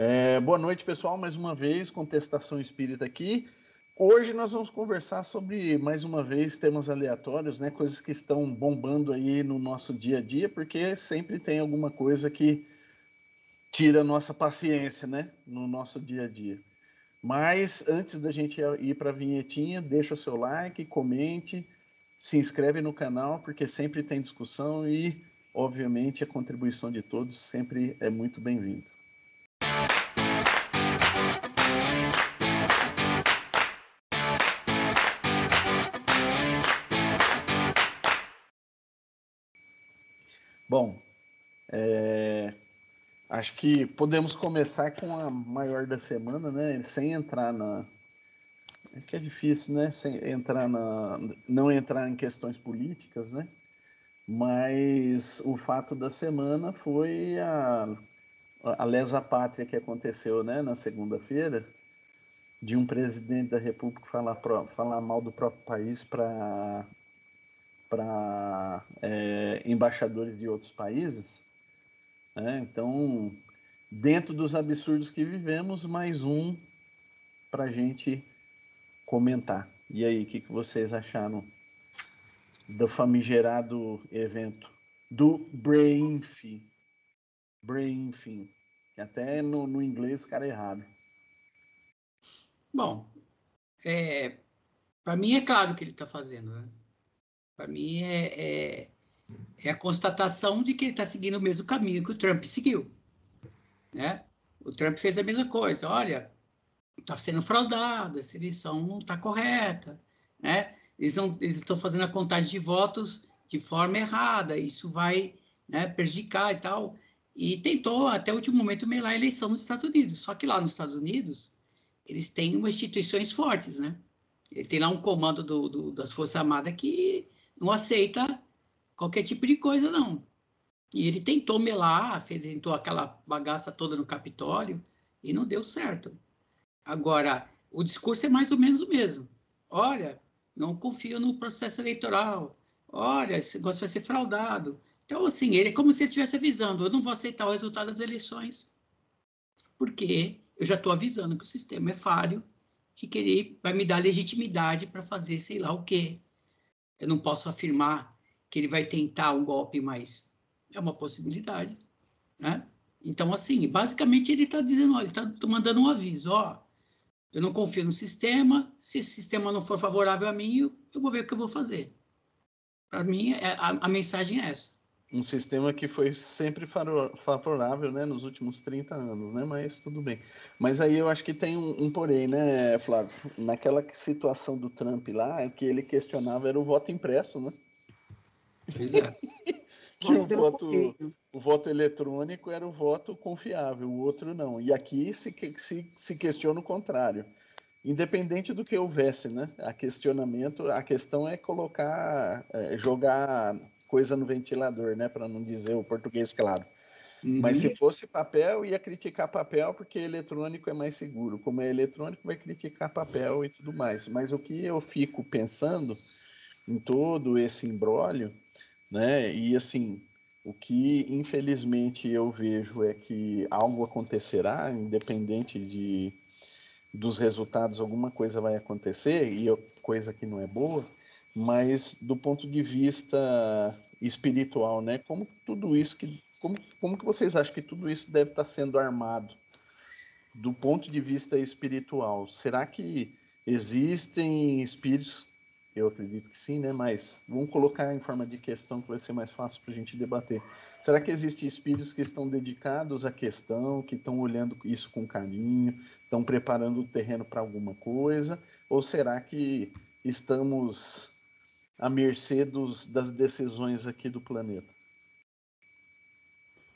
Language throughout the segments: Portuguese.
É, boa noite, pessoal. Mais uma vez, Contestação Espírita aqui. Hoje nós vamos conversar sobre, mais uma vez, temas aleatórios, né? Coisas que estão bombando aí no nosso dia a dia, porque sempre tem alguma coisa que tira a nossa paciência, né? No nosso dia a dia. Mas antes da gente ir para a vinhetinha, deixa o seu like, comente, se inscreve no canal, porque sempre tem discussão e, obviamente, a contribuição de todos sempre é muito bem-vinda. Bom, é, acho que podemos começar com a maior da semana, né? Sem entrar na. É que é difícil, né? Sem entrar na. Não entrar em questões políticas, né? Mas o fato da semana foi a, a lesa pátria que aconteceu né, na segunda-feira, de um presidente da República falar, falar mal do próprio país para para é, embaixadores de outros países. Né? Então, dentro dos absurdos que vivemos, mais um para a gente comentar. E aí, o que, que vocês acharam do famigerado evento do Brainfin? Brainfin, que até no, no inglês cara é errado. Bom, é, para mim é claro o que ele está fazendo, né? Para mim, é, é, é, a constatação de que ele está seguindo o mesmo caminho que o Trump seguiu. Né? O Trump fez a mesma coisa. Olha, está sendo fraudado, essa eleição não está correta. Né? Eles, estão fazendo a contagem de votos de forma errada, isso vai né, prejudicar e tal. E tentou, até o último momento, melar a eleição nos Estados Unidos. Só que lá nos Estados Unidos, eles têm umas instituições fortes, né? Ele tem lá um comando do, do, das Forças Armadas que não aceita qualquer tipo de coisa, não. E ele tentou melar, fez, tentou aquela bagaça toda no Capitólio e não deu certo. Agora, o discurso é mais ou menos o mesmo. Olha, não confio no processo eleitoral. Olha, esse negócio vai ser fraudado. Então, assim, ele é como se ele estivesse avisando: eu não vou aceitar o resultado das eleições, porque eu já estou avisando que o sistema é falho e que ele vai me dar legitimidade para fazer sei lá o quê. Eu não posso afirmar que ele vai tentar um golpe, mas é uma possibilidade, né? Então, assim, basicamente ele está dizendo, olha, ele está mandando um aviso, ó, eu não confio no sistema, se esse sistema não for favorável a mim, eu, eu vou ver o que eu vou fazer. Para mim, é, a, a mensagem é essa um sistema que foi sempre favorável, né, nos últimos 30 anos, né, mas tudo bem. Mas aí eu acho que tem um, um porém, né, Flávio? Naquela situação do Trump lá, o que ele questionava era o voto impresso, né? Pois é. que o voto, o voto eletrônico era o voto confiável, o outro não. E aqui se, se, se questiona o contrário. Independente do que houvesse, né? A questionamento, a questão é colocar, é, jogar coisa no ventilador, né? Para não dizer o português claro. Uhum. Mas se fosse papel, ia criticar papel porque eletrônico é mais seguro. Como é eletrônico, vai criticar papel e tudo mais. Mas o que eu fico pensando em todo esse embrólio, né? E assim, o que infelizmente eu vejo é que algo acontecerá, independente de dos resultados, alguma coisa vai acontecer e coisa que não é boa mas do ponto de vista espiritual, né? Como tudo isso que como, como que vocês acham que tudo isso deve estar sendo armado do ponto de vista espiritual? Será que existem espíritos? Eu acredito que sim, né? Mas vamos colocar em forma de questão que vai ser mais fácil para a gente debater. Será que existem espíritos que estão dedicados à questão, que estão olhando isso com carinho, estão preparando o terreno para alguma coisa? Ou será que estamos à mercê dos, das decisões aqui do planeta.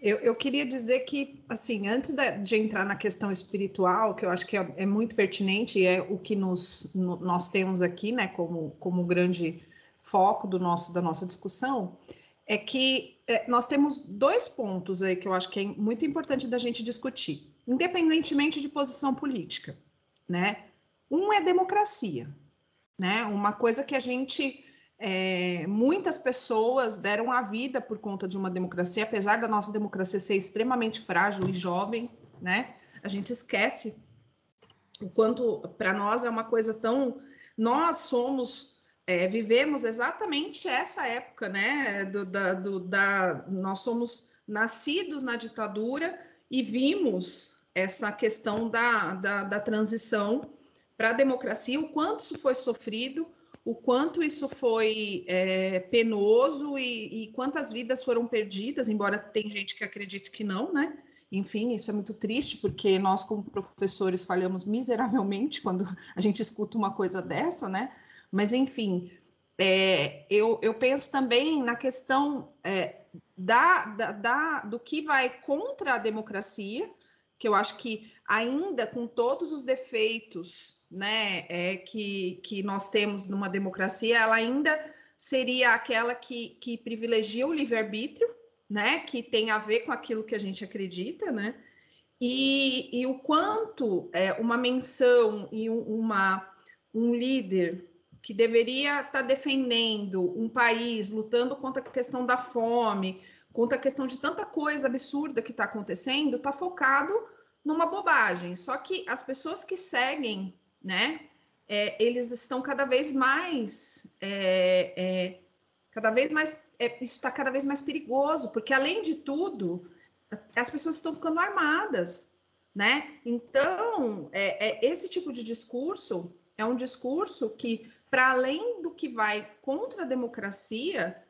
Eu, eu queria dizer que, assim, antes de, de, entrar na questão espiritual, que eu acho que é, é muito pertinente e é o que nos, no, nós temos aqui, né, como, como grande foco do nosso, da nossa discussão, é que é, nós temos dois pontos aí que eu acho que é muito importante da gente discutir, independentemente de posição política, né? Um é democracia, né? Uma coisa que a gente é, muitas pessoas deram a vida por conta de uma democracia, apesar da nossa democracia ser extremamente frágil e jovem, né? A gente esquece o quanto para nós é uma coisa tão. Nós somos. É, vivemos exatamente essa época, né? Do, da, do, da, nós somos nascidos na ditadura e vimos essa questão da, da, da transição para a democracia, o quanto isso foi sofrido, o quanto isso foi é, penoso e, e, quantas vidas foram perdidas, embora tem gente que acredite que não, né? Enfim, isso é muito triste, porque nós, como professores, falhamos miseravelmente quando a gente escuta uma coisa dessa, né? Mas, enfim, é, eu, eu penso também na questão é, da, da, da, do que vai contra a democracia, que eu acho que ainda com todos os defeitos né, é, que, que nós temos numa democracia, ela ainda seria aquela que, que privilegia o livre-arbítrio, né, que tem a ver com aquilo que a gente acredita, né, e, e o quanto é, uma menção e um, uma, um líder que deveria estar tá defendendo um país, lutando contra a questão da fome, contra a questão de tanta coisa absurda que está acontecendo, está focado numa bobagem. Só que as pessoas que seguem, né, é, eles estão cada vez mais é, é, cada vez mais, é, isso está cada vez mais perigoso, porque além de tudo, as pessoas estão ficando armadas, né? Então, é, é esse tipo de discurso é um discurso que, para além do que vai contra a democracia,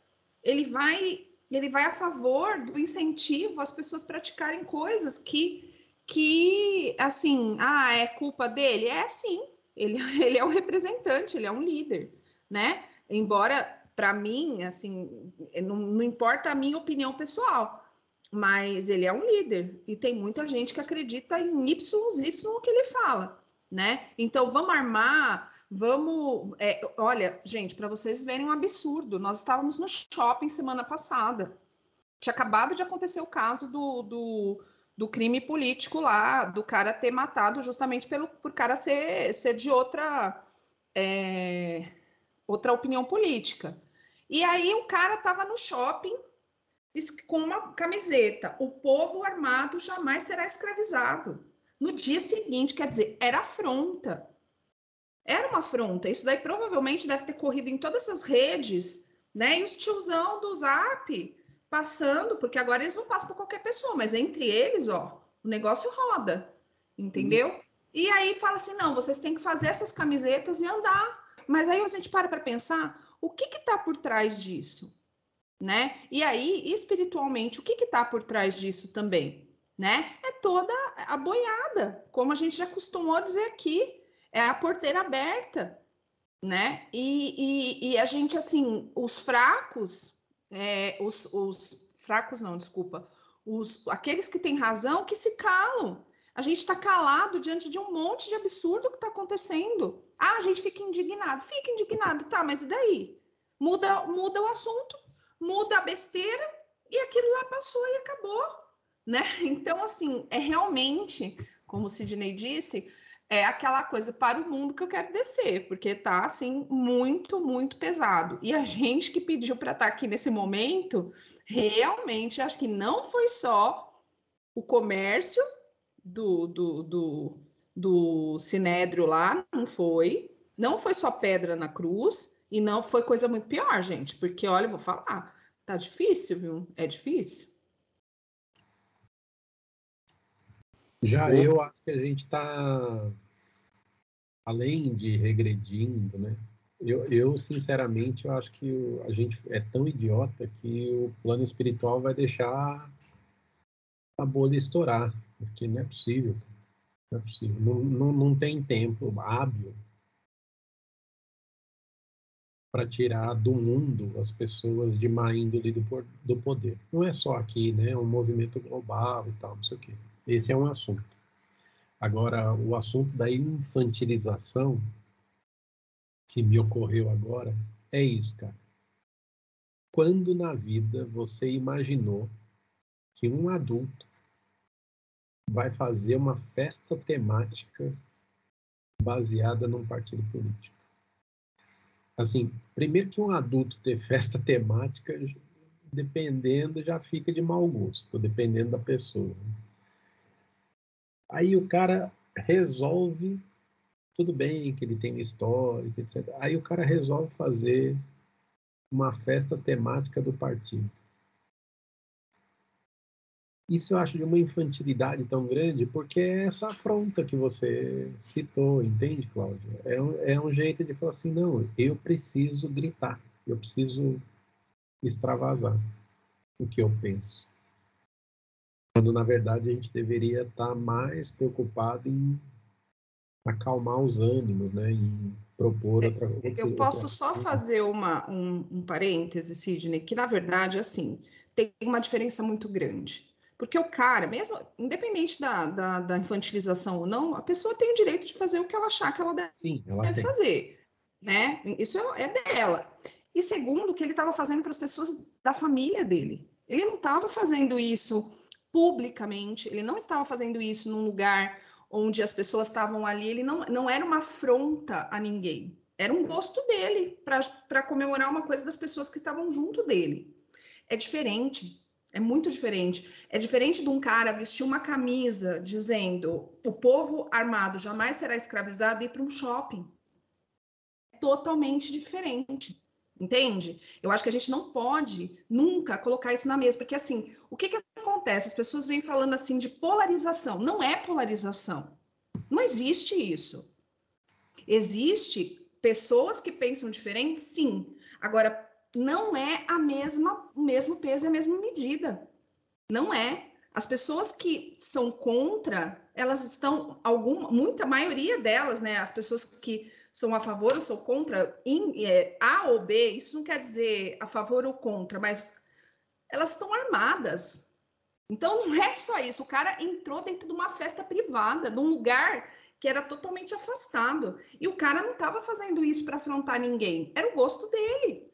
ele vai, ele vai a favor do incentivo às pessoas praticarem coisas que, que assim, ah, é culpa dele? É sim, ele, ele é um representante, ele é um líder, né? Embora para mim, assim, não, não importa a minha opinião pessoal, mas ele é um líder e tem muita gente que acredita em YZ o que ele fala, né? Então vamos armar, vamos. É, olha, gente, para vocês verem um absurdo, nós estávamos no shopping semana passada. Tinha acabado de acontecer o caso do, do, do crime político lá, do cara ter matado justamente pelo por cara ser, ser de outra. É, outra opinião política. E aí o cara estava no shopping com uma camiseta: o povo armado jamais será escravizado. No dia seguinte, quer dizer, era afronta. Era uma afronta. Isso daí provavelmente deve ter corrido em todas essas redes, né? E os tiozão do Zap passando, porque agora eles não passam por qualquer pessoa, mas entre eles, ó, o negócio roda, entendeu? Uhum. E aí fala assim: não, vocês têm que fazer essas camisetas e andar mas aí a gente para para pensar o que está por trás disso, né? E aí, espiritualmente, o que está por trás disso também, né? É toda a boiada, como a gente já costumou dizer aqui, é a porteira aberta, né? E, e, e a gente, assim, os fracos, é, os, os fracos não, desculpa, os, aqueles que têm razão que se calam, a gente está calado diante de um monte de absurdo que está acontecendo. Ah, a gente fica indignado. Fica indignado, tá, mas e daí? Muda, muda o assunto, muda a besteira e aquilo lá passou e acabou. Né? Então, assim, é realmente, como o Sidney disse, é aquela coisa para o mundo que eu quero descer, porque tá assim muito, muito pesado. E a gente que pediu para estar tá aqui nesse momento, realmente acho que não foi só o comércio do, do, do, do Sinédrio lá, não foi. Não foi só pedra na cruz e não foi coisa muito pior, gente, porque olha, eu vou falar, tá difícil, viu? É difícil. Já eu acho que a gente está além de regredindo, né? Eu, eu, sinceramente, eu acho que a gente é tão idiota que o plano espiritual vai deixar a bolha estourar, porque não é possível. Não é possível. Não, não, não tem tempo hábil para tirar do mundo as pessoas de má índole do, do poder. Não é só aqui, né? É um movimento global e tal, não sei o quê. Esse é um assunto. Agora, o assunto da infantilização que me ocorreu agora é isso, cara. Quando na vida você imaginou que um adulto vai fazer uma festa temática baseada num partido político. Assim, primeiro que um adulto ter festa temática, dependendo, já fica de mau gosto, dependendo da pessoa. Aí o cara resolve, tudo bem que ele tem histórico, etc. Aí o cara resolve fazer uma festa temática do partido. Isso eu acho de uma infantilidade tão grande, porque é essa afronta que você citou, entende, Cláudia? É um, é um jeito de falar assim, não, eu preciso gritar, eu preciso extravasar o que eu penso. Quando, na verdade, a gente deveria estar mais preocupado em acalmar os ânimos, né? Em propor outra coisa. Eu posso só fazer uma, um, um parêntese, Sidney, que, na verdade, assim, tem uma diferença muito grande. Porque o cara, mesmo independente da, da, da, infantilização ou não, a pessoa tem o direito de fazer o que ela achar que ela deve, Sim, ela deve fazer. Né? Isso é, é dela. E segundo, o que ele estava fazendo para as pessoas da família dele. Ele não estava fazendo isso publicamente, ele não estava fazendo isso num lugar onde as pessoas estavam ali, ele não, não era uma afronta a ninguém. Era um gosto dele para comemorar uma coisa das pessoas que estavam junto dele. É diferente. É muito diferente. É diferente de um cara vestir uma camisa dizendo o povo armado jamais será escravizado e ir para um shopping. É totalmente diferente. Entende? Eu acho que a gente não pode nunca colocar isso na mesa, porque assim, o que, que acontece? As pessoas vêm falando assim de polarização. Não é polarização. Não existe isso. Existe pessoas que pensam diferente, sim. Agora, não é a mesma, o mesmo peso e a mesma medida. Não é. As pessoas que são contra, elas estão, alguma, muita maioria delas, né? As pessoas que são a favor ou são contra, em, é, A ou B, isso não quer dizer a favor ou contra, mas elas estão armadas. Então não é só isso. O cara entrou dentro de uma festa privada, num lugar que era totalmente afastado. E o cara não estava fazendo isso para afrontar ninguém. Era o gosto dele.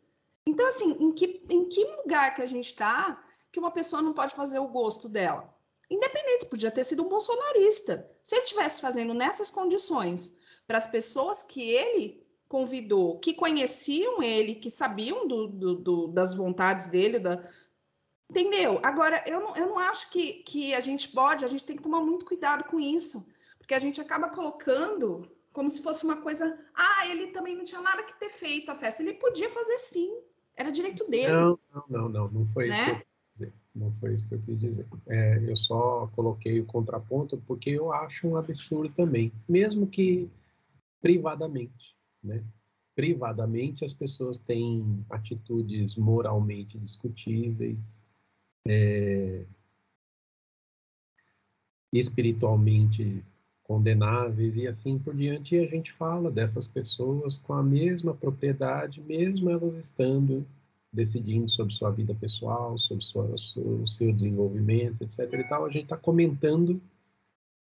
Então, assim, em que, em que lugar que a gente está que uma pessoa não pode fazer o gosto dela? Independente, podia ter sido um bolsonarista. Se ele estivesse fazendo nessas condições para as pessoas que ele convidou, que conheciam ele, que sabiam do, do, do, das vontades dele, da... entendeu? Agora, eu não, eu não acho que, que a gente pode, a gente tem que tomar muito cuidado com isso, porque a gente acaba colocando como se fosse uma coisa, ah, ele também não tinha nada que ter feito a festa, ele podia fazer sim. Era direito dele. Não, não, não, não, não foi né? isso que eu quis dizer. Não foi isso que eu quis dizer. É, eu só coloquei o contraponto porque eu acho um absurdo também, mesmo que privadamente, né? Privadamente as pessoas têm atitudes moralmente discutíveis, é, espiritualmente condenáveis e assim por diante. E a gente fala dessas pessoas com a mesma propriedade, mesmo elas estando decidindo sobre sua vida pessoal, sobre sua, o seu desenvolvimento, etc. E tal. A gente está comentando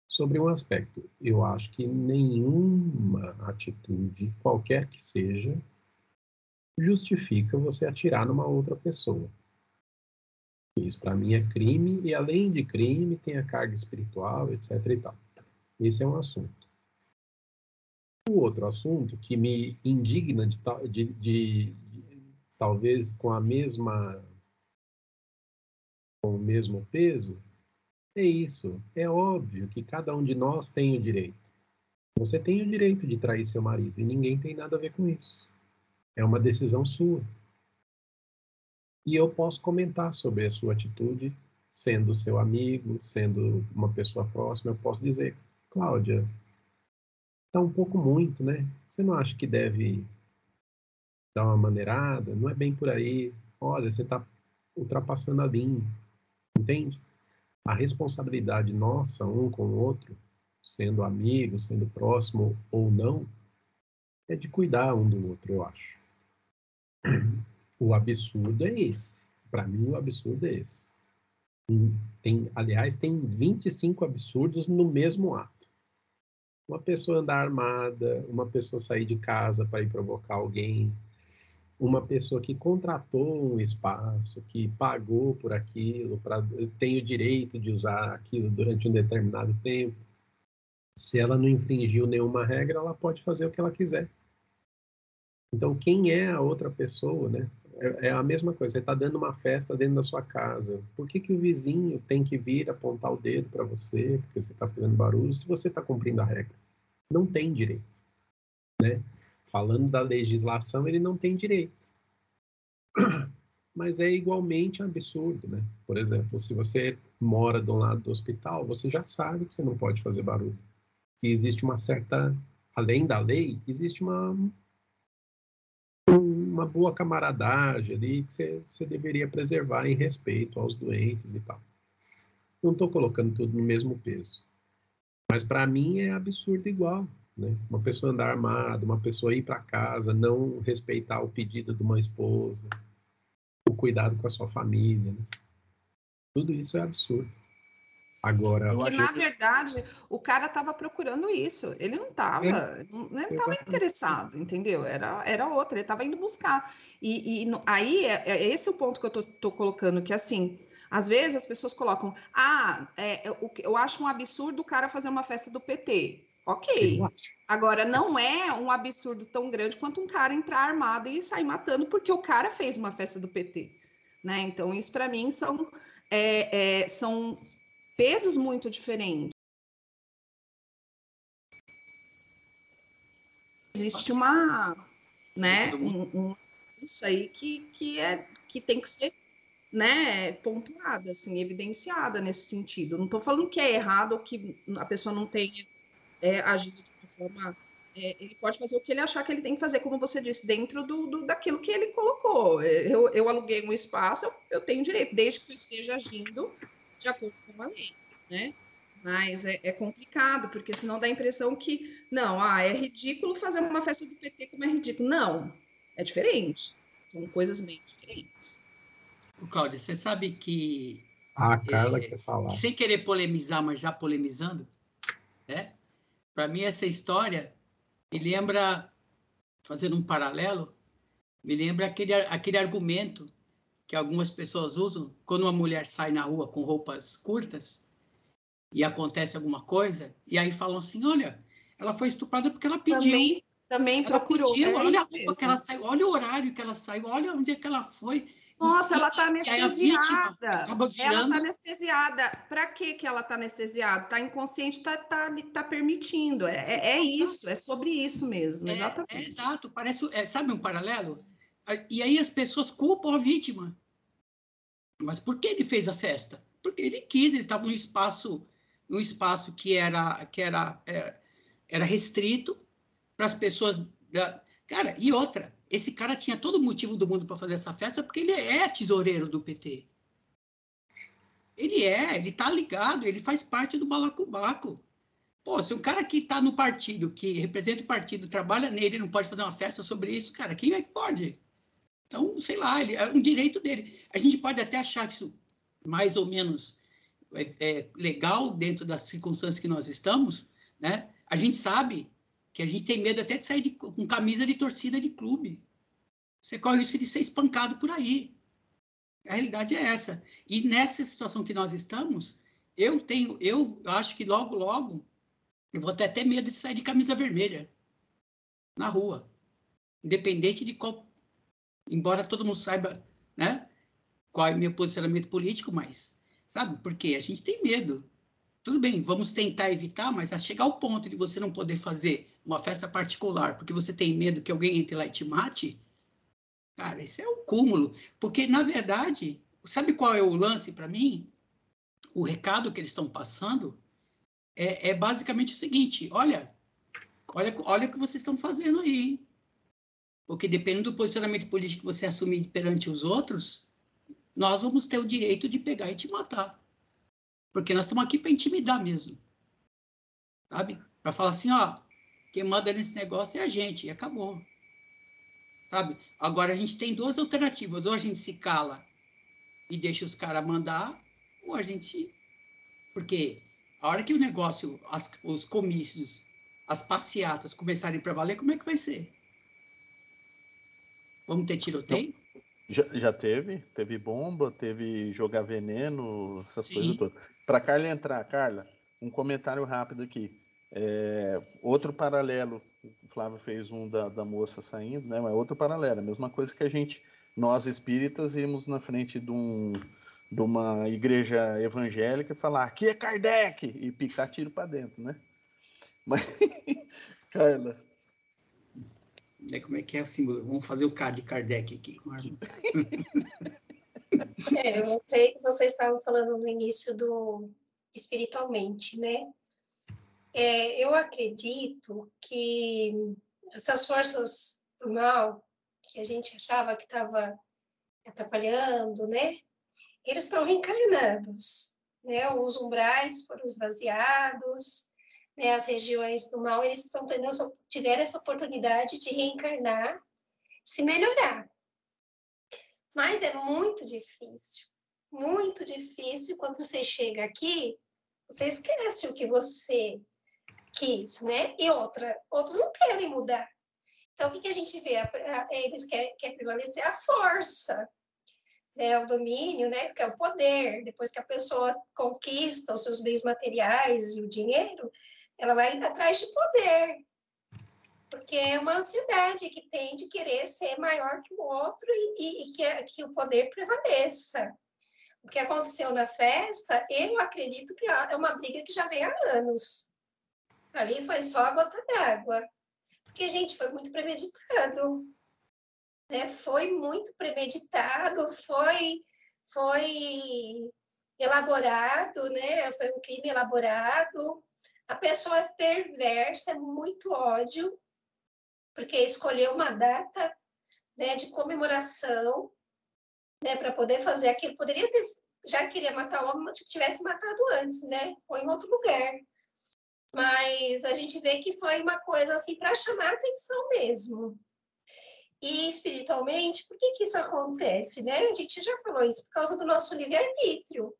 sobre um aspecto. Eu acho que nenhuma atitude, qualquer que seja, justifica você atirar numa outra pessoa. Isso para mim é crime e além de crime tem a carga espiritual, etc. E tal. Esse é um assunto. O outro assunto que me indigna de, de, de, de talvez com a mesma com o mesmo peso é isso. É óbvio que cada um de nós tem o direito. Você tem o direito de trair seu marido e ninguém tem nada a ver com isso. É uma decisão sua. E eu posso comentar sobre a sua atitude, sendo seu amigo, sendo uma pessoa próxima, eu posso dizer, Cláudia, tá um pouco muito, né? Você não acha que deve dar uma maneirada? Não é bem por aí. Olha, você está ultrapassando a linha, entende? A responsabilidade nossa, um com o outro, sendo amigo, sendo próximo ou não, é de cuidar um do outro, eu acho. O absurdo é esse. Para mim, o absurdo é esse. Tem, aliás, tem 25 absurdos no mesmo ato. Uma pessoa andar armada, uma pessoa sair de casa para ir provocar alguém, uma pessoa que contratou um espaço, que pagou por aquilo, pra, tem o direito de usar aquilo durante um determinado tempo. Se ela não infringiu nenhuma regra, ela pode fazer o que ela quiser. Então, quem é a outra pessoa, né? é, é a mesma coisa. Você está dando uma festa dentro da sua casa. Por que, que o vizinho tem que vir apontar o dedo para você, porque você está fazendo barulho, se você está cumprindo a regra? Não tem direito. Né? Falando da legislação, ele não tem direito. Mas é igualmente absurdo, né? Por exemplo, se você mora do lado do hospital, você já sabe que você não pode fazer barulho. Que existe uma certa, além da lei, existe uma uma boa camaradagem ali que você, você deveria preservar em respeito aos doentes e tal. Não estou colocando tudo no mesmo peso. Mas para mim é absurdo igual. Né? Uma pessoa andar armada, uma pessoa ir para casa, não respeitar o pedido de uma esposa, o cuidado com a sua família. Né? Tudo isso é absurdo. Agora, Porque, na verdade, o cara estava procurando isso. Ele não estava, é, não estava interessado, entendeu? Era, era outra, ele estava indo buscar. E, e aí, é, é, esse é o ponto que eu tô, colocando, que assim, às vezes as pessoas colocam, ah, é, eu, eu acho um absurdo o cara fazer uma festa do PT. Ok. Agora, não é um absurdo tão grande quanto um cara entrar armado e sair matando porque o cara fez uma festa do PT. Né? Então, isso para mim são, é, é, são pesos muito diferentes. Existe uma, né, um, um, isso aí que, que, é, que tem que ser né, pontuada, assim, evidenciada nesse sentido. Não estou falando que é errado ou que a pessoa não tenha é, agido de uma forma. É, ele pode fazer o que ele achar que ele tem que fazer, como você disse, dentro do, do daquilo que ele colocou. Eu, eu aluguei um espaço, eu, eu tenho direito, desde que eu esteja agindo de acordo com a lei, né? Mas é, é, complicado, porque senão dá a impressão que, não, ah, é ridículo fazer uma festa do PT como é ridículo. Não, é diferente. São coisas bem diferentes. Cláudia, você sabe que. Ah, a Carla é, quer falar. Sem querer polemizar, mas já polemizando, né? Para mim, essa história me lembra, fazendo um paralelo, me lembra aquele, aquele argumento que algumas pessoas usam quando uma mulher sai na rua com roupas curtas e acontece alguma coisa, e aí falam assim: olha, ela foi estuprada porque ela pediu. Também, também ela procurou. Pediu, é olha a roupa que ela saiu, olha o horário que ela saiu, olha onde é que ela foi. Nossa, ela está anestesiada. Ela está anestesiada. Para que que ela está anestesiada? Está inconsciente, está tá, tá permitindo. É, é, é, isso, é sobre isso mesmo, exatamente. É, é exato, parece, é, sabe um paralelo? E aí as pessoas culpam a vítima. Mas por que ele fez a festa? Porque ele quis, ele estava num espaço, num espaço que era, que era, era, é, era restrito para as pessoas. Da... Cara, e outra, esse cara tinha todo o motivo do mundo para fazer essa festa porque ele é tesoureiro do PT. Ele é, ele tá ligado, ele faz parte do balacobaco. Pô, se um cara que está no partido, que representa o partido, trabalha nele, não pode fazer uma festa sobre isso, cara, quem é que pode? Então, sei lá, ele, é um direito dele. A gente pode até achar isso mais ou menos é, é, legal dentro das circunstâncias que nós estamos, né? A gente sabe que a gente tem medo até de sair de, com camisa de torcida de clube. Você corre o risco de ser espancado por aí. A realidade é essa. E nessa situação que nós estamos, eu tenho, eu acho que logo, logo, eu vou ter até medo de sair de camisa vermelha na rua, independente de qual embora todo mundo saiba, né, qual é o meu posicionamento político, mas, sabe, porque a gente tem medo. Tudo bem, vamos tentar evitar, mas a chegar ao ponto de você não poder fazer uma festa particular porque você tem medo que alguém entre lá e te mate, cara, isso é o um cúmulo. Porque, na verdade, sabe qual é o lance para mim? O recado que eles estão passando é, é basicamente o seguinte: olha, olha, olha o que vocês estão fazendo aí. Porque dependendo do posicionamento político que você assumir perante os outros, nós vamos ter o direito de pegar e te matar. Porque nós estamos aqui para intimidar mesmo. Sabe? Para falar assim, ó, quem manda nesse negócio é a gente, e acabou. Sabe? Agora a gente tem duas alternativas. Ou a gente se cala e deixa os caras mandar, ou a gente. Porque a hora que o negócio, as, os comícios, as passeatas começarem para valer, como é que vai ser? Vamos ter tiroteio? Já, já teve, teve bomba, teve jogar veneno, essas Sim. coisas todas. Para Carla entrar, Carla, um comentário rápido aqui. É, outro paralelo, o Flávio fez um da, da moça saindo, né? Mas outro paralelo, a mesma coisa que a gente nós espíritas íamos na frente de, um, de uma igreja evangélica e falar: aqui é Kardec! E picar tiro para dentro, né? Mas, Carla. É, como é que é o símbolo? Vamos fazer o K de Kardec aqui. É, eu sei que vocês estavam falando no início do espiritualmente, né? É, eu acredito que essas forças do mal que a gente achava que estava atrapalhando, né? Eles estão reencarnados, né? Os umbrais foram esvaziados, né? As regiões do mal eles estão tendo tiveram essa oportunidade de reencarnar, se melhorar. Mas é muito difícil, muito difícil quando você chega aqui, você esquece o que você quis, né? E outra, outros não querem mudar. Então, o que, que a gente vê? Eles querem, querem prevalecer a força, né? o domínio, né? que é o poder. Depois que a pessoa conquista os seus bens materiais e o dinheiro, ela vai atrás de poder. Porque é uma ansiedade que tem de querer ser maior que o outro e, e que, que o poder prevaleça. O que aconteceu na festa, eu acredito que é uma briga que já vem há anos. Ali foi só a gota d'água. Porque, gente, foi muito premeditado. Né? Foi muito premeditado, foi, foi elaborado, né? Foi um crime elaborado. A pessoa é perversa, é muito ódio, porque escolheu uma data né, de comemoração né, para poder fazer aquilo. Poderia ter, já queria matar o homem, tivesse matado antes, né? Ou em outro lugar mas a gente vê que foi uma coisa assim para chamar atenção mesmo. E espiritualmente, por que, que isso acontece? Né? A gente já falou isso por causa do nosso livre-arbítrio.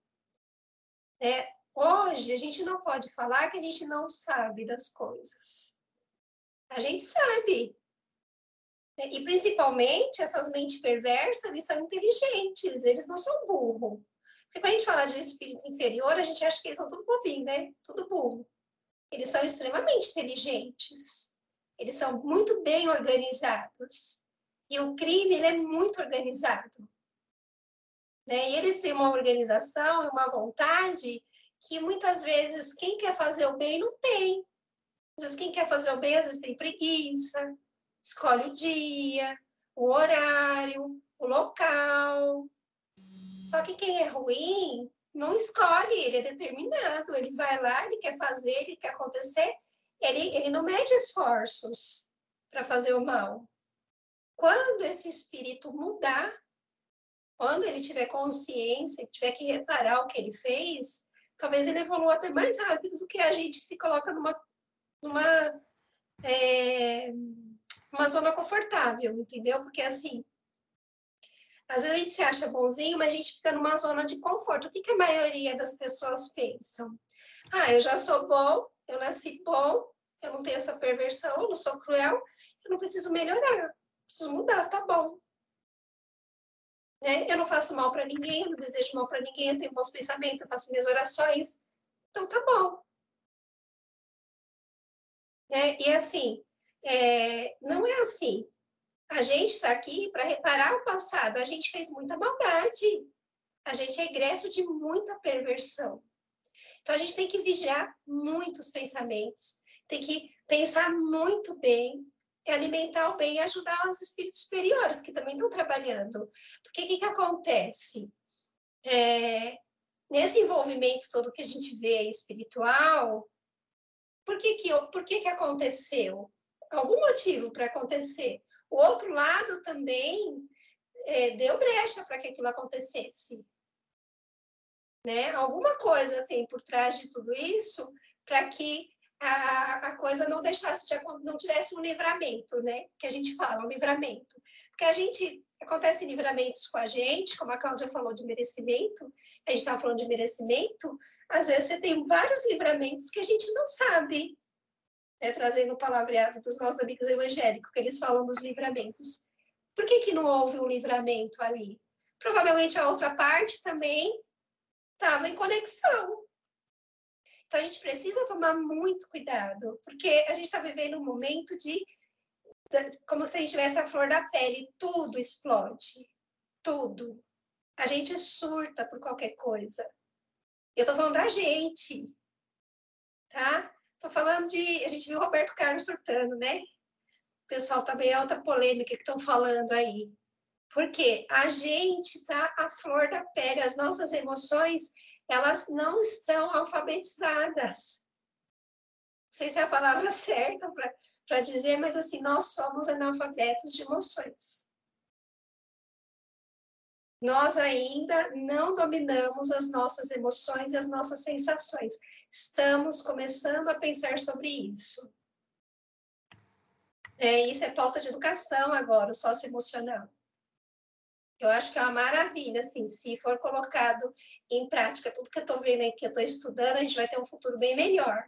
Né? Hoje, a gente não pode falar que a gente não sabe das coisas. A gente sabe. Né? E principalmente, essas mentes perversas, eles são inteligentes, eles não são burros. Porque quando a gente fala de espírito inferior, a gente acha que eles são tudo bobinho, né? Tudo burro. Eles são extremamente inteligentes. Eles são muito bem organizados. E o crime ele é muito organizado. Né? E eles têm uma organização e uma vontade que muitas vezes quem quer fazer o bem não tem. Às vezes quem quer fazer o bem, às vezes tem preguiça, escolhe o dia, o horário, o local. Só que quem é ruim não escolhe, ele é determinado, ele vai lá, ele quer fazer, ele quer acontecer, ele, ele não mede esforços para fazer o mal. Quando esse espírito mudar, quando ele tiver consciência, tiver que reparar o que ele fez, talvez ele evolua até mais rápido do que a gente se coloca numa, numa é, uma zona confortável, entendeu? Porque assim, às vezes a gente se acha bonzinho, mas a gente fica numa zona de conforto. O que, que a maioria das pessoas pensam? Ah, eu já sou bom, eu nasci bom, eu não tenho essa perversão, eu não sou cruel, eu não preciso melhorar, preciso mudar, tá bom. Né? Eu não faço mal para ninguém, eu não desejo mal para ninguém, eu tenho bons pensamentos, eu faço minhas orações, então tá bom. Né? E assim, é, não é assim. A gente está aqui para reparar o passado. A gente fez muita maldade. A gente é egresso de muita perversão. Então a gente tem que vigiar muitos pensamentos, tem que pensar muito bem, alimentar o bem e ajudar os espíritos superiores que também estão trabalhando. Porque o que, que acontece? É, nesse envolvimento todo que a gente vê espiritual, por que, que, por que, que aconteceu? Algum motivo para acontecer? O outro lado também é, deu brecha para que aquilo acontecesse. Né? Alguma coisa tem por trás de tudo isso para que a, a coisa não deixasse de não tivesse um livramento, né? Que a gente fala, um livramento. Porque a gente acontece livramentos com a gente, como a Cláudia falou de merecimento, a gente estava falando de merecimento, às vezes você tem vários livramentos que a gente não sabe né, trazendo o palavreado dos nossos amigos evangélicos, que eles falam dos livramentos. Por que, que não houve um livramento ali? Provavelmente a outra parte também estava em conexão. Então a gente precisa tomar muito cuidado, porque a gente está vivendo um momento de como se a gente tivesse a flor da pele, tudo explode. tudo. A gente surta por qualquer coisa. Eu tô falando da gente, tá? Tô falando de. A gente viu o Roberto Carlos surtando, né? O pessoal também é outra polêmica que estão falando aí. Porque a gente tá à flor da pele, as nossas emoções, elas não estão alfabetizadas. Não sei se é a palavra certa para dizer, mas assim, nós somos analfabetos de emoções. Nós ainda não dominamos as nossas emoções e as nossas sensações. Estamos começando a pensar sobre isso. É, isso é pauta de educação agora, o socioemocional. Eu acho que é uma maravilha, assim, se for colocado em prática tudo que eu estou vendo aqui, que eu estou estudando, a gente vai ter um futuro bem melhor.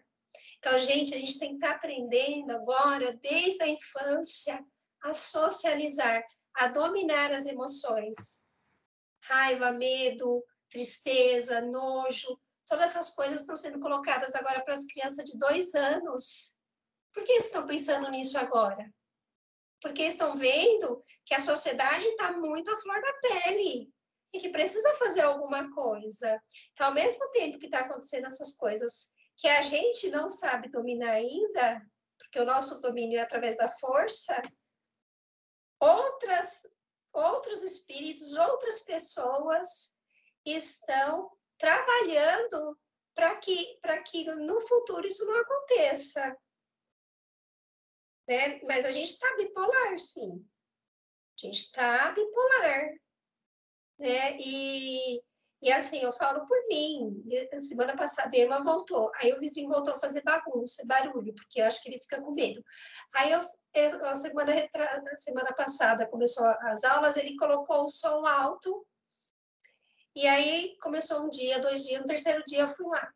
Então, gente, a gente tem que estar tá aprendendo agora, desde a infância, a socializar, a dominar as emoções. Raiva, medo, tristeza, nojo, todas essas coisas estão sendo colocadas agora para as crianças de dois anos. Por que estão pensando nisso agora? porque estão vendo que a sociedade está muito à flor da pele e que precisa fazer alguma coisa. Então, ao mesmo tempo que está acontecendo essas coisas que a gente não sabe dominar ainda, porque o nosso domínio é através da força, outras, outros espíritos, outras pessoas estão trabalhando para que, que no futuro isso não aconteça né? Mas a gente está bipolar, sim. A gente está bipolar, né? E, e assim, eu falo por mim. Semana passada, minha irmã voltou. Aí o vizinho voltou a fazer bagunça, barulho, porque eu acho que ele fica com medo. Aí eu, a semana, semana passada começou as aulas, ele colocou o som alto. E aí começou um dia, dois dias, no terceiro dia eu fui lá.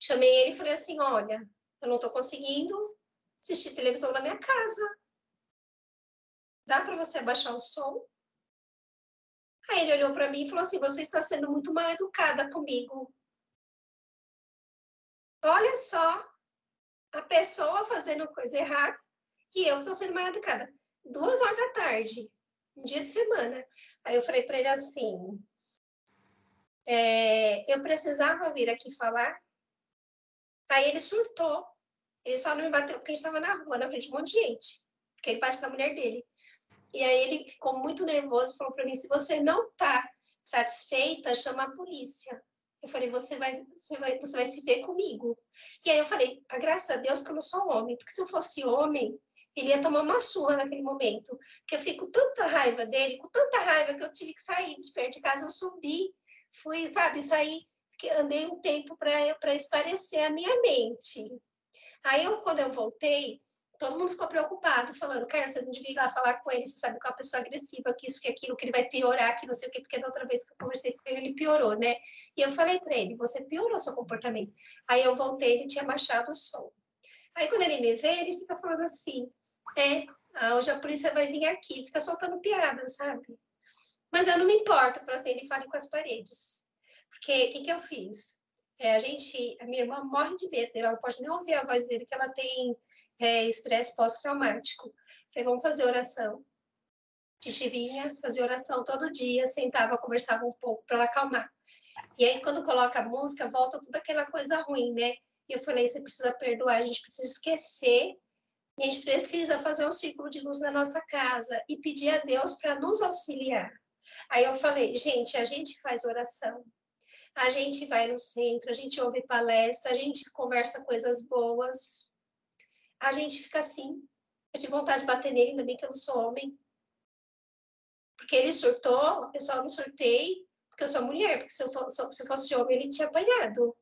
Chamei ele e falei assim: olha, eu não estou conseguindo assistir televisão na minha casa. Dá para você abaixar o som? Aí ele olhou para mim e falou assim: Você está sendo muito mal educada comigo. Olha só, a pessoa fazendo coisa errada e eu estou sendo mal educada. Duas horas da tarde, um dia de semana. Aí eu falei para ele assim: é, Eu precisava vir aqui falar. Aí ele surtou. Ele só não me bateu porque a gente estava na rua, na frente de um monte de gente. Porque ele bate na mulher dele. E aí ele ficou muito nervoso e falou para mim: se você não está satisfeita, chama a polícia. Eu falei: você vai, você vai, você vai se ver comigo. E aí eu falei: a graças a Deus que eu não sou homem, porque se eu fosse homem, ele ia tomar uma surra naquele momento. Porque eu fico com tanta raiva dele, com tanta raiva que eu tive que sair de perto de casa. Eu subi, fui, sabe, sair, andei um tempo para esparecer a minha mente. Aí, eu, quando eu voltei, todo mundo ficou preocupado, falando, cara, você não devia ir lá falar com ele, você sabe que é uma pessoa agressiva, que isso, que aquilo, que ele vai piorar, que não sei o quê, porque da outra vez que eu conversei com ele, ele piorou, né? E eu falei para ele, você piorou seu comportamento. Aí eu voltei, ele tinha baixado o som. Aí quando ele me vê, ele fica falando assim, é, hoje a polícia vai vir aqui, fica soltando piada, sabe? Mas eu não me importo, eu falo assim, ele fala com as paredes. Porque o que, que eu fiz? É, a gente, a minha irmã morre de medo ela não pode nem ouvir a voz dele, que ela tem é, estresse pós-traumático. Falei, vamos fazer oração. A gente vinha fazer oração todo dia, sentava, conversava um pouco para ela acalmar. E aí, quando coloca a música, volta toda aquela coisa ruim, né? E eu falei, você precisa perdoar, a gente precisa esquecer, a gente precisa fazer um círculo de luz na nossa casa e pedir a Deus para nos auxiliar. Aí eu falei, gente, a gente faz oração, a gente vai no centro, a gente ouve palestra, a gente conversa coisas boas, a gente fica assim. Eu tive vontade de bater nele, ainda bem que eu não sou homem. Porque ele surtou, o pessoal não surtei, porque eu sou mulher, porque se eu fosse, se eu fosse homem, ele tinha apanhado.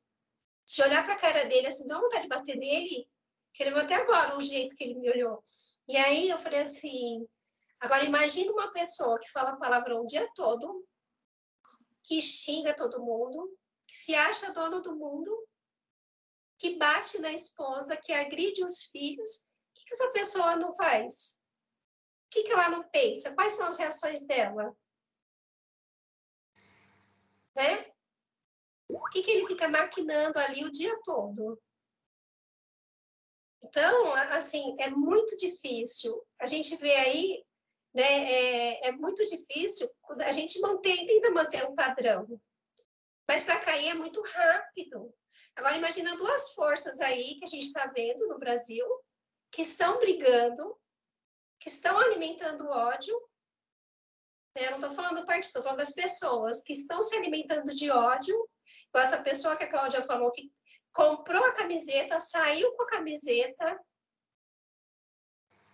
Se olhar para a cara dele, assim, dá vontade de bater nele, que ele até agora o jeito que ele me olhou. E aí eu falei assim, agora imagine uma pessoa que fala palavrão o dia todo, que xinga todo mundo, que se acha dono do mundo, que bate na esposa, que agride os filhos. O que, que essa pessoa não faz? O que, que ela não pensa? Quais são as reações dela? Né? O que, que ele fica maquinando ali o dia todo? Então, assim, é muito difícil. A gente vê aí né? É, é muito difícil, a gente mantém, tenta manter um padrão, mas para cair é muito rápido. Agora, imagina duas forças aí que a gente está vendo no Brasil, que estão brigando, que estão alimentando ódio. Né? Eu não estou falando do partido, estou falando das pessoas que estão se alimentando de ódio. Essa pessoa que a Cláudia falou que comprou a camiseta, saiu com a camiseta,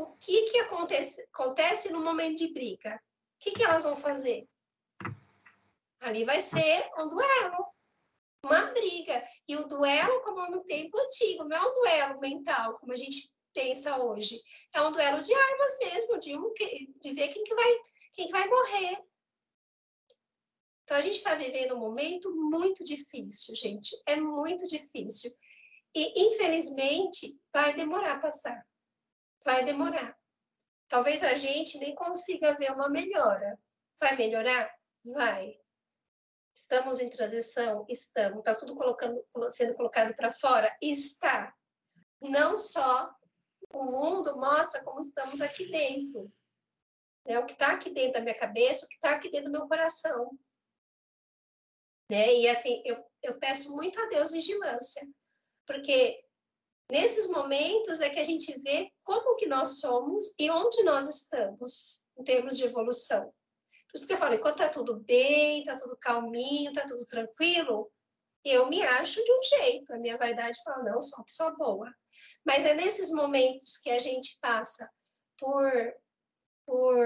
o que, que acontece, acontece no momento de briga? O que, que elas vão fazer? Ali vai ser um duelo, uma briga. E o duelo, como no tempo antigo, não é um duelo mental, como a gente pensa hoje. É um duelo de armas mesmo, de, um, de ver quem que, vai, quem que vai morrer. Então, a gente está vivendo um momento muito difícil, gente. É muito difícil. E, infelizmente, vai demorar a passar vai demorar. Talvez a gente nem consiga ver uma melhora. Vai melhorar? Vai. Estamos em transição? Estamos. Está tudo colocando, sendo colocado para fora? Está. Não só o mundo mostra como estamos aqui dentro. É o que está aqui dentro da minha cabeça, o que está aqui dentro do meu coração. Né? E assim, eu, eu peço muito a Deus vigilância, porque Nesses momentos é que a gente vê como que nós somos e onde nós estamos em termos de evolução. Por isso que eu falo, enquanto tá tudo bem, tá tudo calminho, tá tudo tranquilo, eu me acho de um jeito. A minha vaidade fala, não, sou uma pessoa boa. Mas é nesses momentos que a gente passa por, por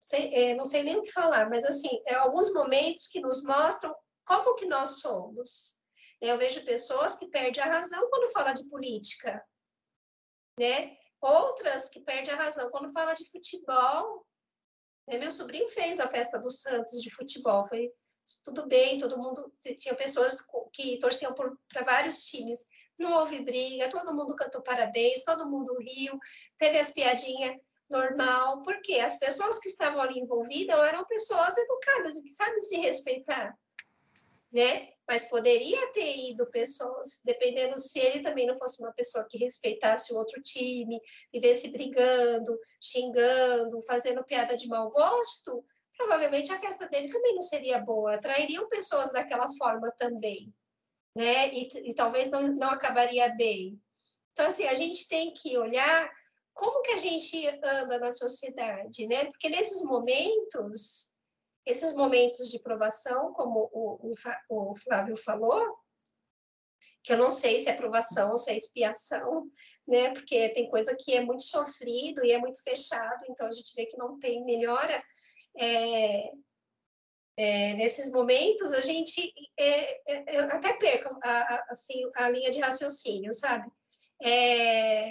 sei, é, não sei nem o que falar, mas assim, é alguns momentos que nos mostram como que nós somos. Eu vejo pessoas que perdem a razão quando fala de política, né? Outras que perdem a razão quando fala de futebol. Né? Meu sobrinho fez a festa do Santos de futebol, foi tudo bem, todo mundo tinha pessoas que torciam para vários times. Não houve briga, todo mundo cantou parabéns, todo mundo riu, teve as piadinhas normal, porque as pessoas que estavam ali envolvidas eram pessoas educadas e que sabem se respeitar, né? mas poderia ter ido pessoas, dependendo se ele também não fosse uma pessoa que respeitasse o outro time, vivesse brigando, xingando, fazendo piada de mau gosto, provavelmente a festa dele também não seria boa, atrairiam pessoas daquela forma também, né? E, e talvez não, não acabaria bem. Então, assim, a gente tem que olhar como que a gente anda na sociedade, né? Porque nesses momentos esses momentos de provação, como o, o, o Flávio falou, que eu não sei se é provação ou se é expiação, né? Porque tem coisa que é muito sofrido e é muito fechado, então a gente vê que não tem melhora. É, é, nesses momentos a gente é, é até perco a, a, assim, a linha de raciocínio, sabe? É,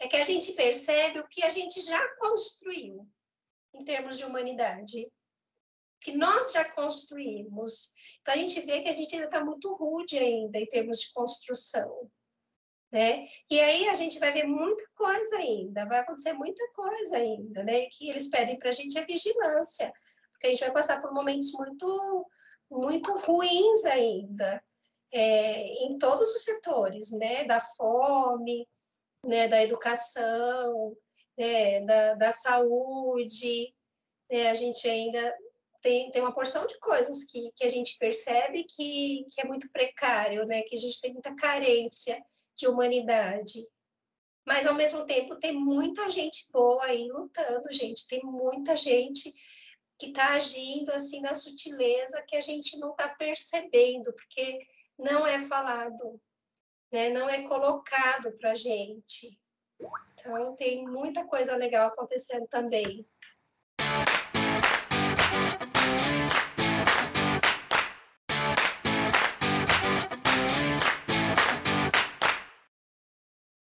é que a gente percebe o que a gente já construiu em termos de humanidade que nós já construímos. Então, a gente vê que a gente ainda está muito rude ainda em termos de construção. Né? E aí a gente vai ver muita coisa ainda, vai acontecer muita coisa ainda, né? Que eles pedem para a gente é vigilância, porque a gente vai passar por momentos muito, muito ruins ainda, é, em todos os setores, né? Da fome, né? Da educação, né? da, da saúde, né? A gente ainda tem, tem uma porção de coisas que, que a gente percebe que, que é muito precário, né? Que a gente tem muita carência de humanidade. Mas, ao mesmo tempo, tem muita gente boa aí lutando, gente. Tem muita gente que está agindo assim na sutileza que a gente não está percebendo, porque não é falado, né? não é colocado para gente. Então, tem muita coisa legal acontecendo também.